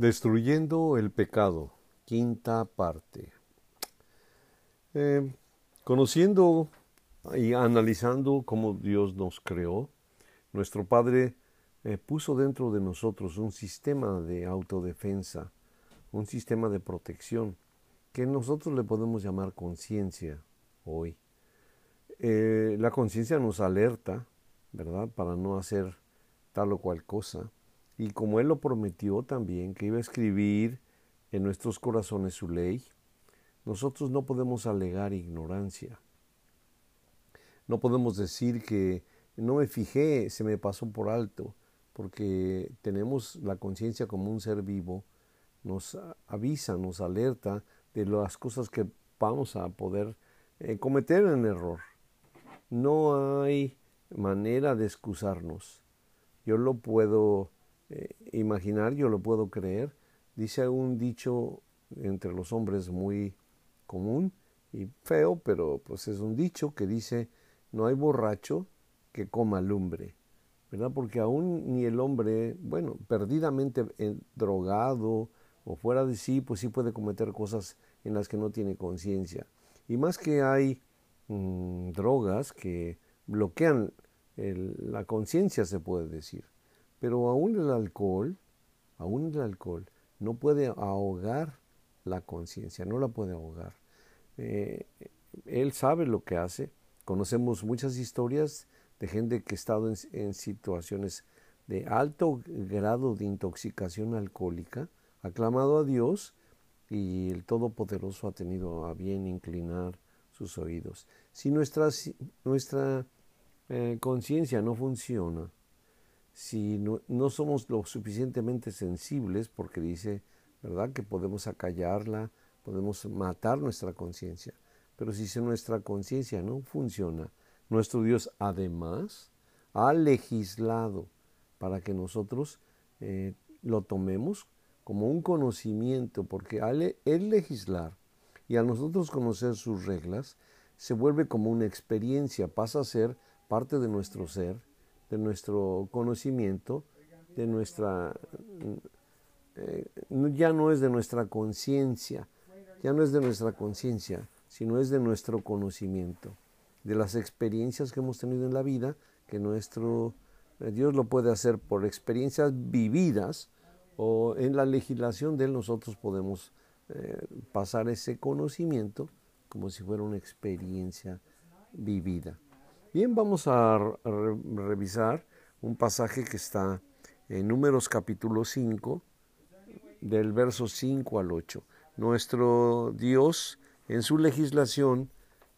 Destruyendo el pecado, quinta parte. Eh, conociendo y analizando cómo Dios nos creó, nuestro Padre eh, puso dentro de nosotros un sistema de autodefensa, un sistema de protección, que nosotros le podemos llamar conciencia hoy. Eh, la conciencia nos alerta, ¿verdad?, para no hacer tal o cual cosa y como Él lo prometió también, que iba a escribir en nuestros corazones su ley, nosotros no podemos alegar ignorancia. No podemos decir que no me fijé, se me pasó por alto, porque tenemos la conciencia como un ser vivo, nos avisa, nos alerta de las cosas que vamos a poder eh, cometer en error. No hay manera de excusarnos. Yo lo puedo eh, imaginar, yo lo puedo creer. Dice un dicho entre los hombres muy común y feo, pero pues es un dicho que dice, no hay borracho que coma lumbre, ¿verdad? Porque aún ni el hombre, bueno, perdidamente drogado o fuera de sí, pues sí puede cometer cosas en las que no tiene conciencia. Y más que hay mm, drogas que bloquean la conciencia, se puede decir. Pero aún el alcohol, aún el alcohol no puede ahogar la conciencia, no la puede ahogar. Eh, él sabe lo que hace. Conocemos muchas historias de gente que ha estado en, situaciones de alto grado de intoxicación alcohólica, ha clamado a Dios y el Todopoderoso ha tenido a bien inclinar sus oídos. Si nuestra, nuestra eh, conciencia no funciona, si no, somos lo suficientemente sensibles, porque dice, ¿verdad?, que podemos acallarla, podemos matar nuestra conciencia. Pero si nuestra conciencia no funciona, nuestro Dios además ha legislado para que nosotros eh, lo tomemos como un conocimiento, porque al el legislar y a nosotros conocer sus reglas, se vuelve como una experiencia, pasa a ser parte de nuestro ser de nuestro conocimiento, de nuestra... Eh, ya no es de nuestra conciencia, ya no es de nuestra conciencia, sino es de nuestro conocimiento, de las experiencias que hemos tenido en la vida, que nuestro eh, Dios lo puede hacer por experiencias vividas o en la legislación de él nosotros podemos eh, pasar ese conocimiento como si fuera una experiencia vivida. Bien, vamos a revisar un pasaje que está en Números capítulo 5, del verso 5 al 8. Nuestro Dios en su legislación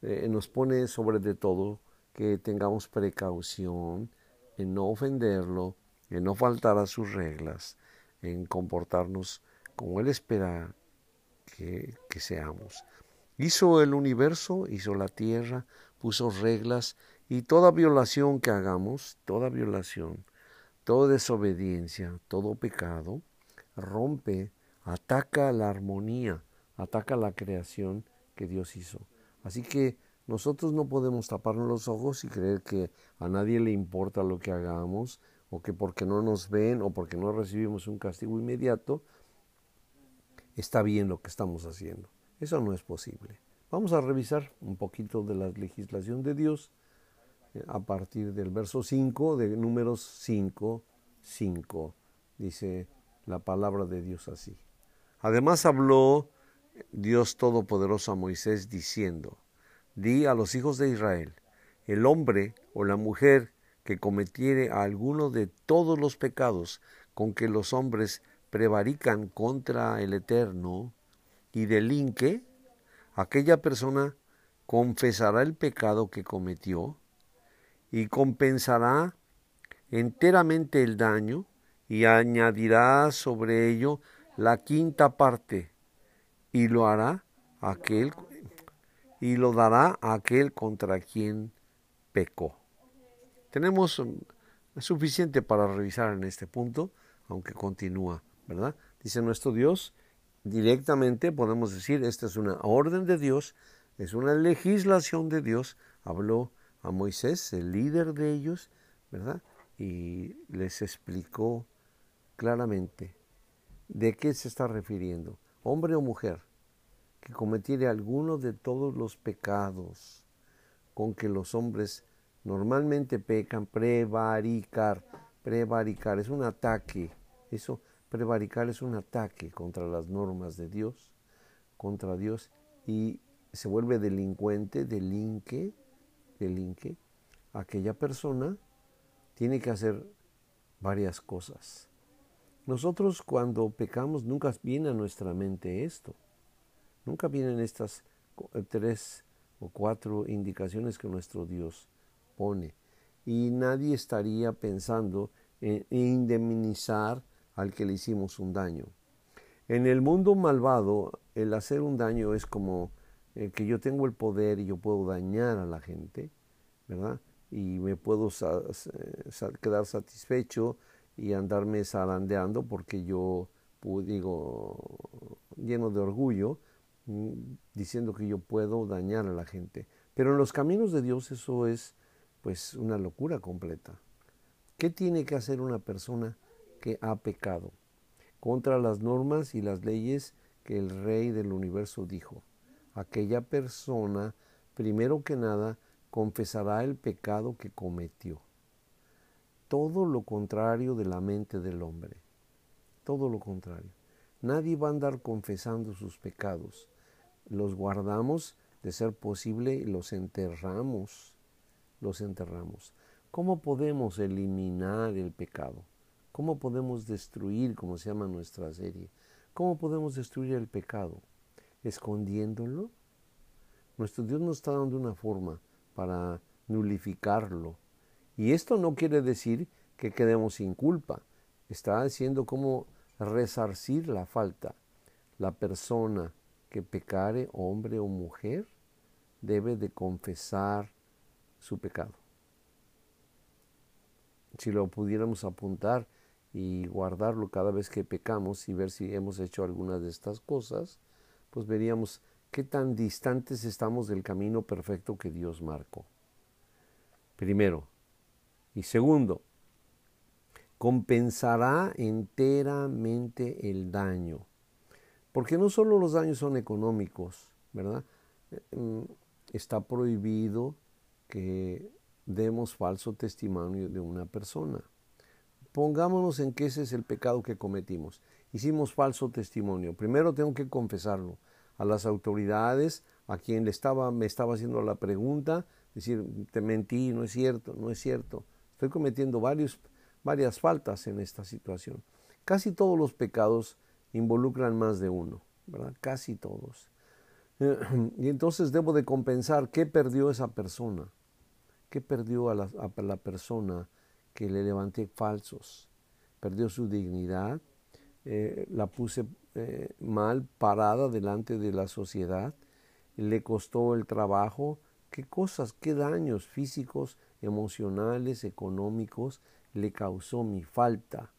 eh, nos pone sobre de todo que tengamos precaución en no ofenderlo, en no faltar a sus reglas, en comportarnos como Él espera que, que seamos. Hizo el universo, hizo la tierra, puso reglas y toda violación que hagamos, toda violación, toda desobediencia, todo pecado, rompe, ataca la armonía, ataca la creación que Dios hizo. Así que nosotros no podemos taparnos los ojos y creer que a nadie le importa lo que hagamos o que porque no nos ven o porque no recibimos un castigo inmediato, está bien lo que estamos haciendo. Eso no es posible. Vamos a revisar un poquito de la legislación de Dios a partir del verso 5 de números 5, 5. Dice la palabra de Dios así. Además habló Dios Todopoderoso a Moisés diciendo, di a los hijos de Israel, el hombre o la mujer que cometiere alguno de todos los pecados con que los hombres prevarican contra el Eterno y delinque, aquella persona confesará el pecado que cometió y compensará enteramente el daño y añadirá sobre ello la quinta parte y lo hará aquel y lo dará aquel contra quien pecó. Tenemos um, suficiente para revisar en este punto, aunque continúa, ¿verdad? Dice nuestro Dios, directamente podemos decir, esta es una orden de Dios, es una legislación de Dios, habló a Moisés, el líder de ellos, ¿verdad? Y les explicó claramente ¿De qué se está refiriendo? Hombre o mujer que cometiere alguno de todos los pecados con que los hombres normalmente pecan, prevaricar, prevaricar, es un ataque, eso, prevaricar es un ataque contra las normas de Dios, contra Dios, y se vuelve delincuente, delinque, delinque, aquella persona tiene que hacer varias cosas. Nosotros cuando pecamos nunca viene a nuestra mente esto. Nunca vienen estas tres o cuatro indicaciones que nuestro Dios pone. Y nadie estaría pensando en indemnizar al que le hicimos un daño. En el mundo malvado, el hacer un daño es como que yo tengo el poder y yo puedo dañar a la gente, ¿verdad? Y me puedo quedar satisfecho y andarme zarandeando porque yo, digo, lleno de orgullo, mm, diciendo que yo puedo dañar a la gente. Pero en los caminos de Dios eso es pues una locura completa. ¿Qué tiene que hacer una persona que ha pecado contra las normas y las leyes que el Rey del universo dijo? Aquella persona, primero que nada, confesará el pecado que cometió todo lo contrario de la mente del hombre. Todo lo contrario. Nadie va a andar confesando sus pecados. Los guardamos, de ser posible, los enterramos. Los enterramos. ¿Cómo podemos eliminar el pecado? ¿Cómo podemos destruir, como se llama nuestra serie? ¿Cómo podemos destruir el pecado? ¿Escondiéndolo? Nuestro Dios nos está dando una forma para nulificarlo, y esto no quiere decir que quedemos sin culpa. Está diciendo cómo resarcir la falta. La persona que pecare, hombre o mujer, debe de confesar su pecado. Si lo pudiéramos apuntar y guardarlo cada vez que pecamos y ver si hemos hecho alguna de estas cosas, pues veríamos qué tan distantes estamos del camino perfecto que Dios marcó. Primero, y segundo, compensará enteramente el daño. Porque no solo los daños son económicos, ¿verdad? Mm, está prohibido que demos falso testimonio de una persona. Pongámonos en que ese es el pecado que cometimos. Hicimos falso testimonio. Primero tengo que confesarlo a las autoridades, a quien le estaba, me estaba haciendo la pregunta, decir, te mentí, no es cierto, no es cierto. Estoy cometiendo varios, varias faltas en esta situación. Casi todos los pecados involucran más de uno, ¿verdad? Casi todos. Y entonces debo de compensar qué perdió esa persona, qué perdió a la, persona que le levanté falsos. Perdió su dignidad, eh, la puse eh, mal parada delante de la sociedad, le costó el trabajo, qué cosas, qué daños físicos emocionales, económicos, le causó mi falta.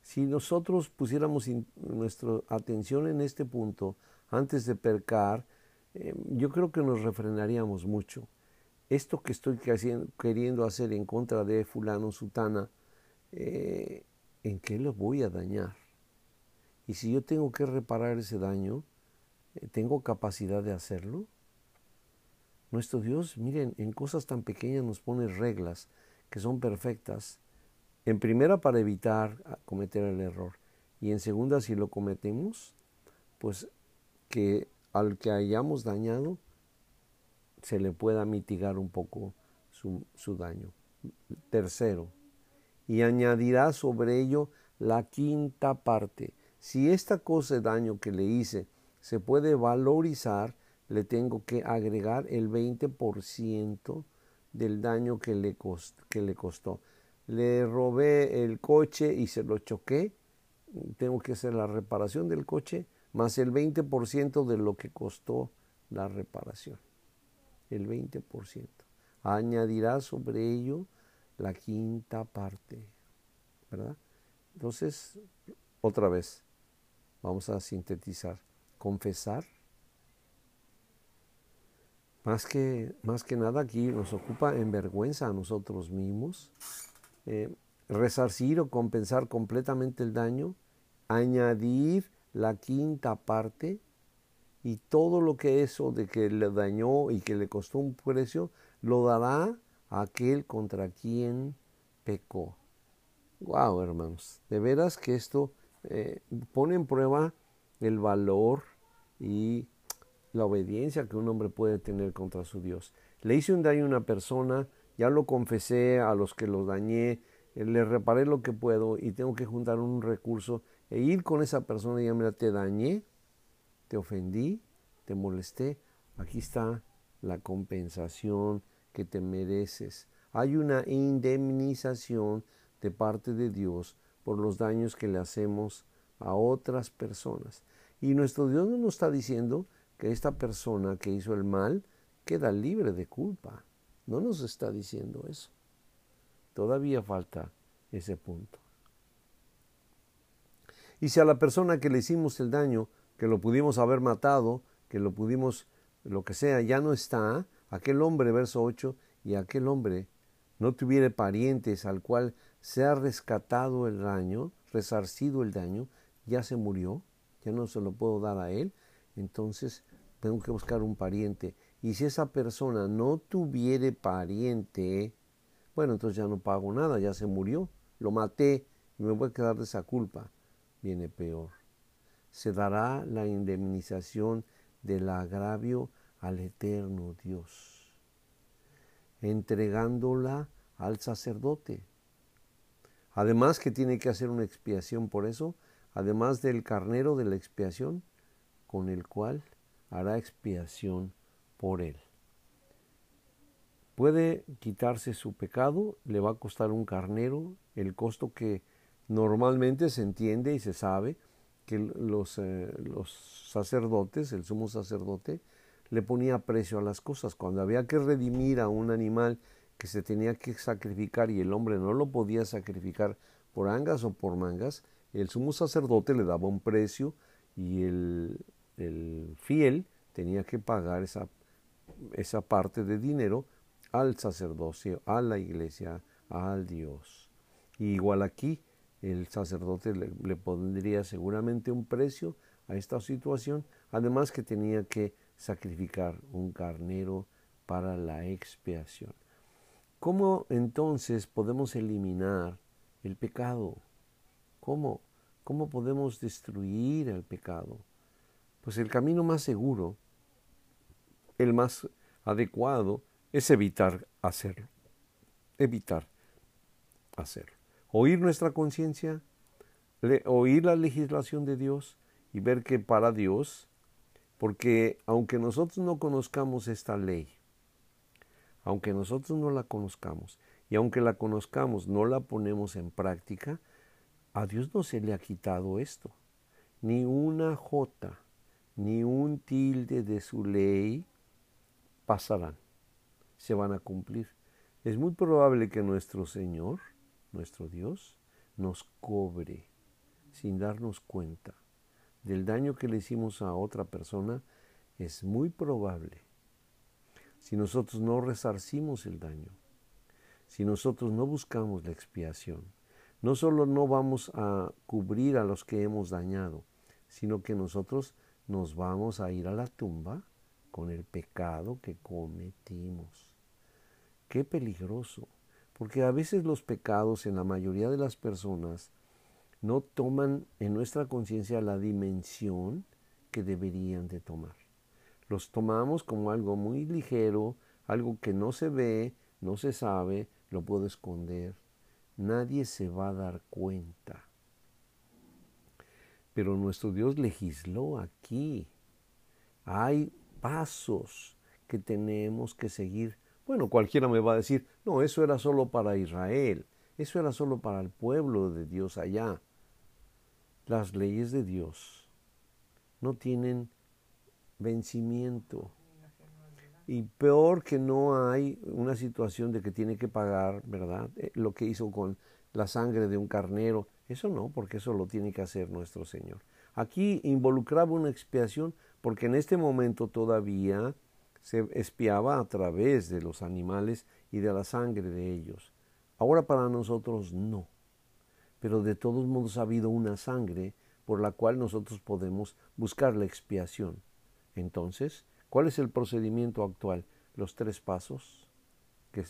Si nosotros pusiéramos nuestra atención en este punto antes de percar, eh, yo creo que nos refrenaríamos mucho. Esto que estoy queriendo hacer en contra de fulano, sutana, ¿en qué lo voy a dañar? Y si yo tengo que reparar ese daño, eh, ¿tengo capacidad de hacerlo? Nuestro Dios, miren, en cosas tan pequeñas nos pone reglas que son perfectas. En primera, para evitar cometer el error. Y en segunda, si lo cometemos, pues que al que hayamos dañado se le pueda mitigar un poco su, su daño. Tercero, y añadirá sobre ello la quinta parte. Si esta cosa de daño que le hice se puede valorizar, le tengo que agregar el 20% del daño que le, que le costó. Le robé el coche y se lo choqué, tengo que hacer la reparación del coche más el 20% de lo que costó la reparación. El 20%. Añadirá sobre ello la quinta parte. ¿Verdad? Entonces, otra vez, vamos a sintetizar. Confesar más que, más que nada aquí nos ocupa en vergüenza a nosotros mismos, eh, resarcir o compensar completamente el daño añadir la quinta parte y todo lo que eso de que le dañó y que le costó un precio, lo dará a aquel contra quien pecó. Wow, hermanos, de veras que esto eh, pone en prueba el valor y la obediencia que un hombre puede tener contra su Dios. Le hice un daño a una persona, ya lo confesé a los que los dañé, eh, le reparé lo que puedo y tengo que juntar un recurso e ir con esa persona y decir, te dañé, te ofendí, te molesté, aquí está la compensación que te mereces. Hay una indemnización de parte de Dios por los daños que le hacemos a otras personas. Y nuestro Dios no nos está diciendo que esta persona que hizo el mal queda libre de culpa. No nos está diciendo eso. Todavía falta ese punto. Y si a la persona que le hicimos el daño, que lo pudimos haber matado, que lo pudimos, lo que sea, ya no está, aquel hombre, verso 8, y aquel hombre no tuviera parientes al cual se ha rescatado el daño, resarcido el daño, ya se murió, ya no se lo puedo dar a él, entonces tengo que buscar un pariente. Y si esa persona no tuviere pariente, bueno, entonces ya no pago nada, ya se murió, lo maté y me voy a quedar de esa culpa viene peor. Se dará la indemnización del agravio al eterno Dios, entregándola al sacerdote. Además que tiene que hacer una expiación por eso, además del carnero de la expiación, con el cual hará expiación por él. Puede quitarse su pecado, le va a costar un carnero, el costo que Normalmente se entiende y se sabe que los, eh, sacerdotes, el sumo sacerdote, le ponía precio a las cosas. Cuando había que redimir a un animal que se tenía que sacrificar y el hombre no lo podía sacrificar por angas o por mangas, el sumo sacerdote le daba un precio y el, el fiel tenía que pagar esa, esa parte de dinero al sacerdocio, a la iglesia, al Dios. igual aquí, el sacerdote le, pondría seguramente un precio a esta situación, además que tenía que sacrificar un carnero para la expiación. ¿Cómo entonces podemos eliminar el pecado? ¿Cómo? ¿Cómo podemos destruir el pecado? Pues el camino más seguro, el más adecuado, es evitar hacerlo. Evitar hacerlo oír nuestra conciencia, oír la legislación de Dios y ver que para Dios, porque aunque nosotros no conozcamos esta ley, aunque nosotros no la conozcamos, y aunque la conozcamos, no la ponemos en práctica, a Dios no se le ha quitado esto. Ni una jota, ni un tilde de su ley pasarán, se van a cumplir. Es muy probable que nuestro Señor nuestro Dios, nos cobre sin darnos cuenta del daño que le hicimos a otra persona, es muy probable, si nosotros no resarcimos el daño, si nosotros no buscamos la expiación, no solo no vamos a cubrir a los que hemos dañado, sino que nosotros nos vamos a ir a la tumba con el pecado que cometimos. Qué peligroso. Porque a veces los pecados en la mayoría de las personas no toman en nuestra conciencia la dimensión que deberían de tomar. Los tomamos como algo muy ligero, algo que no se ve, no se sabe, lo puedo esconder. Nadie se va a dar cuenta. Pero nuestro Dios legisló aquí. Hay pasos que tenemos que seguir bueno, cualquiera me va a decir, no, eso era solo para Israel, eso era solo para el pueblo de Dios allá. Las leyes de Dios no tienen vencimiento. Y peor que no hay una situación de que tiene que pagar, ¿verdad? Eh, lo que hizo con la sangre de un carnero. Eso no, porque eso lo tiene que hacer nuestro Señor. Aquí involucraba una expiación porque en este momento todavía se espiaba a través de los animales y de la sangre de ellos. Ahora para nosotros no. Pero de todos modos ha habido una sangre por la cual nosotros podemos buscar la expiación. Entonces, ¿cuál es el procedimiento actual? Los tres pasos que,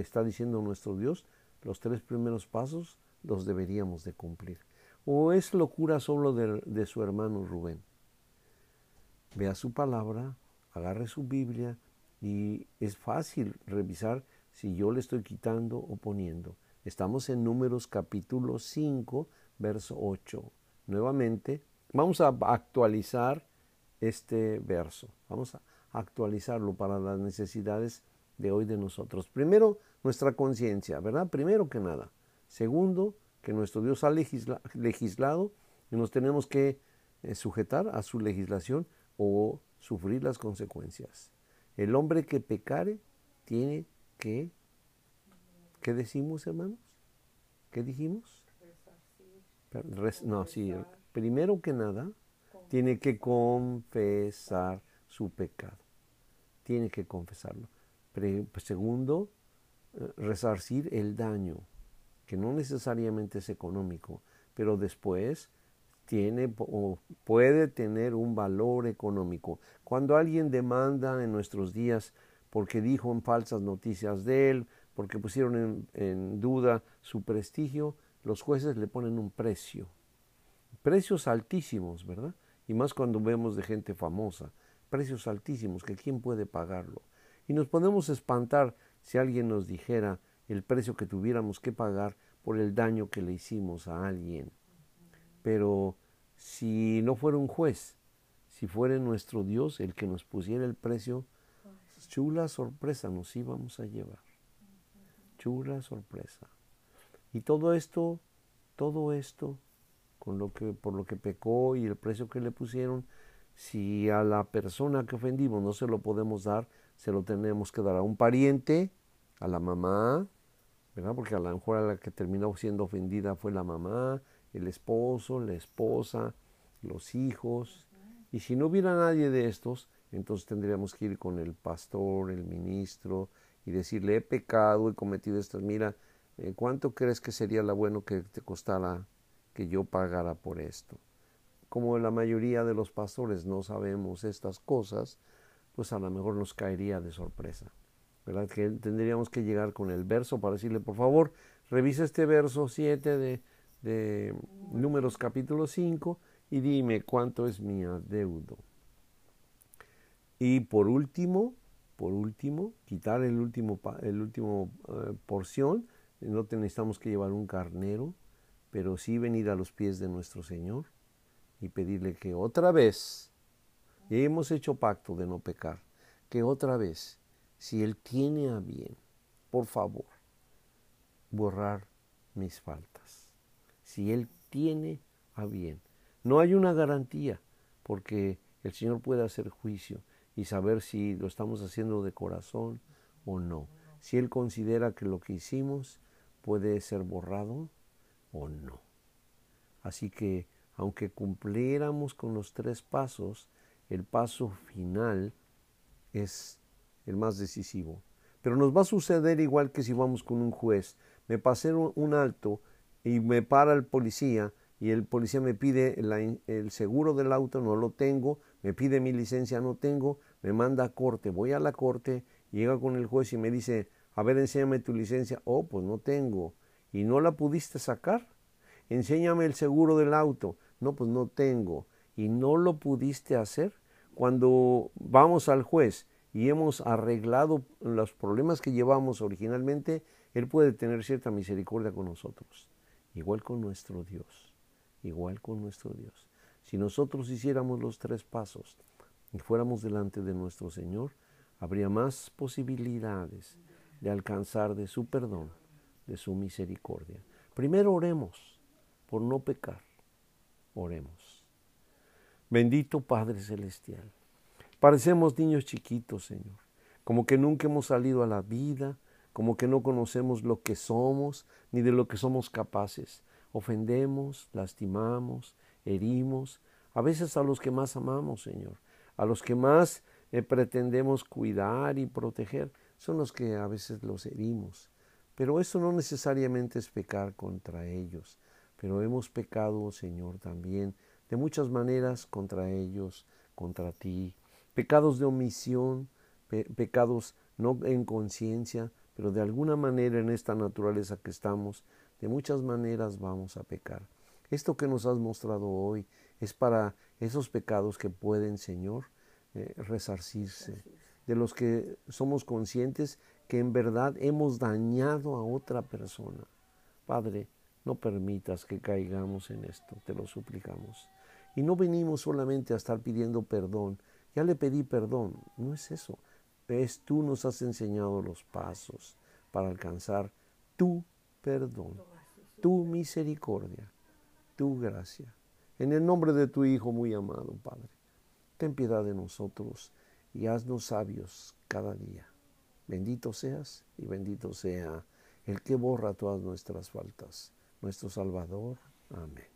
está diciendo nuestro Dios, los tres primeros pasos los deberíamos de cumplir. ¿O es locura solo de su hermano Rubén? Vea su palabra, agarre su Biblia y es fácil revisar si yo le estoy quitando o poniendo. Estamos en números capítulo 5, verso 8. Nuevamente, vamos a actualizar este verso. Vamos a actualizarlo para las necesidades de hoy de nosotros. Primero, nuestra conciencia, ¿verdad? Primero que nada. Segundo, que nuestro Dios ha legislado y nos tenemos que eh, sujetar a su legislación o sufrir las consecuencias. El hombre que pecare tiene que, ¿qué decimos hermanos? ¿Qué dijimos? no, sí, primero que nada, tiene que confesar su pecado. Tiene que confesarlo. segundo, eh, resarcir el daño, que no necesariamente es económico, pero después tiene o puede tener un valor económico. Cuando alguien demanda en nuestros días porque dijo en falsas noticias de él, porque pusieron en, en duda su prestigio, los jueces le ponen un precio. Precios altísimos, ¿verdad? Y más cuando vemos de gente famosa. Precios altísimos, que quién puede pagarlo. Y nos podemos espantar si alguien nos dijera el precio que tuviéramos que pagar por el daño que le hicimos a alguien. Pero si no fuera un juez, si fuera nuestro Dios el que nos pusiera el precio, chula sorpresa nos íbamos a llevar. Chula sorpresa. Y todo esto, todo esto, con lo que, por lo que pecó y el precio que le pusieron, si a la persona que ofendimos no se lo podemos dar, se lo tenemos que dar a un pariente, a la mamá, ¿verdad? Porque a lo mejor a la que terminó siendo ofendida fue la mamá, el esposo, la esposa, los hijos. Y si no hubiera nadie de estos, entonces tendríamos que ir con el pastor, el ministro, y decirle, he pecado, he cometido estas, mira, eh, ¿cuánto crees que sería lo bueno que te costara que yo pagara por esto? Como la mayoría de los pastores no sabemos estas cosas, pues a lo mejor nos caería de sorpresa. ¿Verdad? Que tendríamos que llegar con el verso para decirle, por favor, revisa este verso 7 de de Números capítulo 5 y dime cuánto es mi adeudo. Y por último, por último, quitar el último, el último eh, porción. No necesitamos que llevar un carnero, pero sí venir a los pies de nuestro Señor y pedirle que otra vez, y hemos hecho pacto de no pecar, que otra vez, si Él tiene a bien, por favor, borrar mis faltas si Él tiene a bien. No hay una garantía, porque el Señor puede hacer juicio y saber si lo estamos haciendo de corazón o no. Si Él considera que lo que hicimos puede ser borrado o no. Así que, aunque cumpliéramos con los tres pasos, el paso final es el más decisivo. Pero nos va a suceder igual que si vamos con un juez. Me pasé un alto y me para el policía y el policía me pide el seguro del auto, no lo tengo, me pide mi licencia, no tengo, me manda a corte, voy a la corte, llega con el juez y me dice, a ver, enséñame tu licencia, oh, pues no tengo, y no la pudiste sacar, enséñame el seguro del auto, no, pues no tengo, y no lo pudiste hacer. Cuando vamos al juez y hemos arreglado los problemas que llevamos originalmente, Él puede tener cierta misericordia con nosotros. Igual con nuestro Dios, igual con nuestro Dios. Si nosotros hiciéramos los tres pasos y fuéramos delante de nuestro Señor, habría más posibilidades de alcanzar de su perdón, de su misericordia. Primero oremos por no pecar. Oremos. Bendito Padre Celestial. Parecemos niños chiquitos, Señor, como que nunca hemos salido a la vida, como que no conocemos lo que somos ni de lo que somos capaces. Ofendemos, lastimamos, herimos, a veces a los que más amamos, Señor, a los que más eh, pretendemos cuidar y proteger, son los que a veces los herimos. Pero eso no necesariamente es pecar contra ellos, pero hemos pecado, Señor, también de muchas maneras contra ellos, contra ti. Pecados de omisión, pecados no en conciencia, pero de alguna manera en esta naturaleza que estamos, de muchas maneras vamos a pecar. Esto que nos has mostrado hoy es para esos pecados que pueden, Señor, eh, resarcirse, de los que somos conscientes que en verdad hemos dañado a otra persona. Padre, no permitas que caigamos en esto, te lo suplicamos. Y no venimos solamente a estar pidiendo perdón. Ya le pedí perdón, no es eso. Es tú nos has enseñado los pasos para alcanzar tu perdón, tu misericordia, tu gracia. En el nombre de tu Hijo muy amado, Padre, ten piedad de nosotros y haznos sabios cada día. Bendito seas y bendito sea el que borra todas nuestras faltas, nuestro Salvador. Amén.